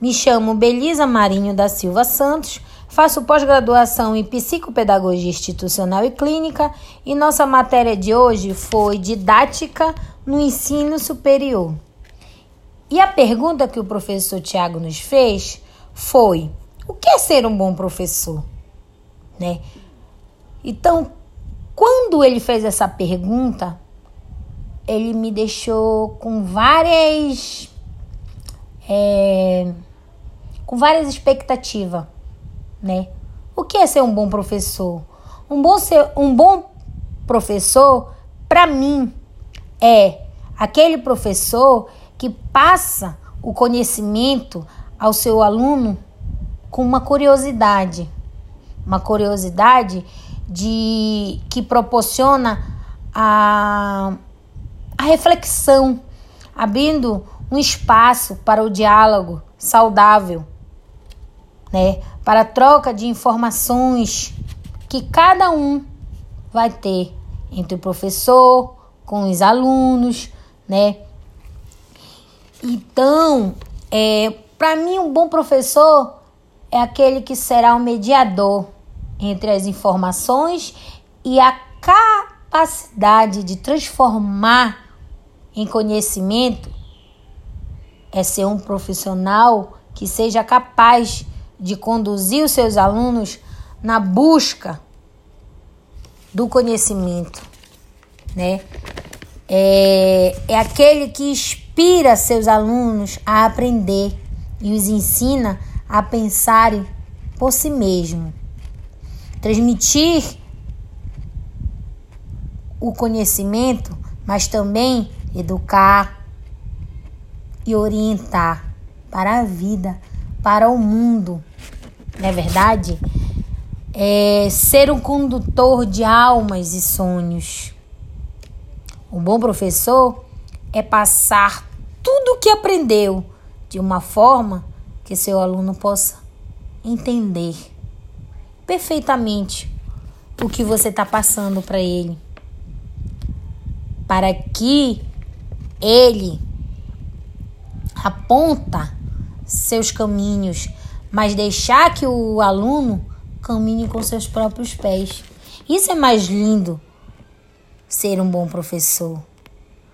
Me chamo Belisa Marinho da Silva Santos, faço pós-graduação em Psicopedagogia Institucional e Clínica e nossa matéria de hoje foi Didática no Ensino Superior. E a pergunta que o professor Tiago nos fez foi: o que é ser um bom professor? Né? Então, quando ele fez essa pergunta, ele me deixou com várias. É, com várias expectativas, né? O que é ser um bom professor? Um bom, ser, um bom professor, para mim, é aquele professor que passa o conhecimento ao seu aluno com uma curiosidade, uma curiosidade de que proporciona a a reflexão, abrindo um espaço para o diálogo saudável, né? Para troca de informações que cada um vai ter entre o professor, com os alunos, né? Então, é, para mim, um bom professor é aquele que será o mediador entre as informações e a capacidade de transformar em conhecimento é ser um profissional que seja capaz de conduzir os seus alunos na busca do conhecimento, né? É, é aquele que inspira seus alunos a aprender e os ensina a pensarem por si mesmo. Transmitir o conhecimento, mas também educar e orientar para a vida, para o mundo, não é verdade? É ser um condutor de almas e sonhos. Um bom professor é passar tudo o que aprendeu de uma forma que seu aluno possa entender perfeitamente o que você está passando para ele, para que ele aponta seus caminhos, mas deixar que o aluno caminhe com seus próprios pés. Isso é mais lindo ser um bom professor.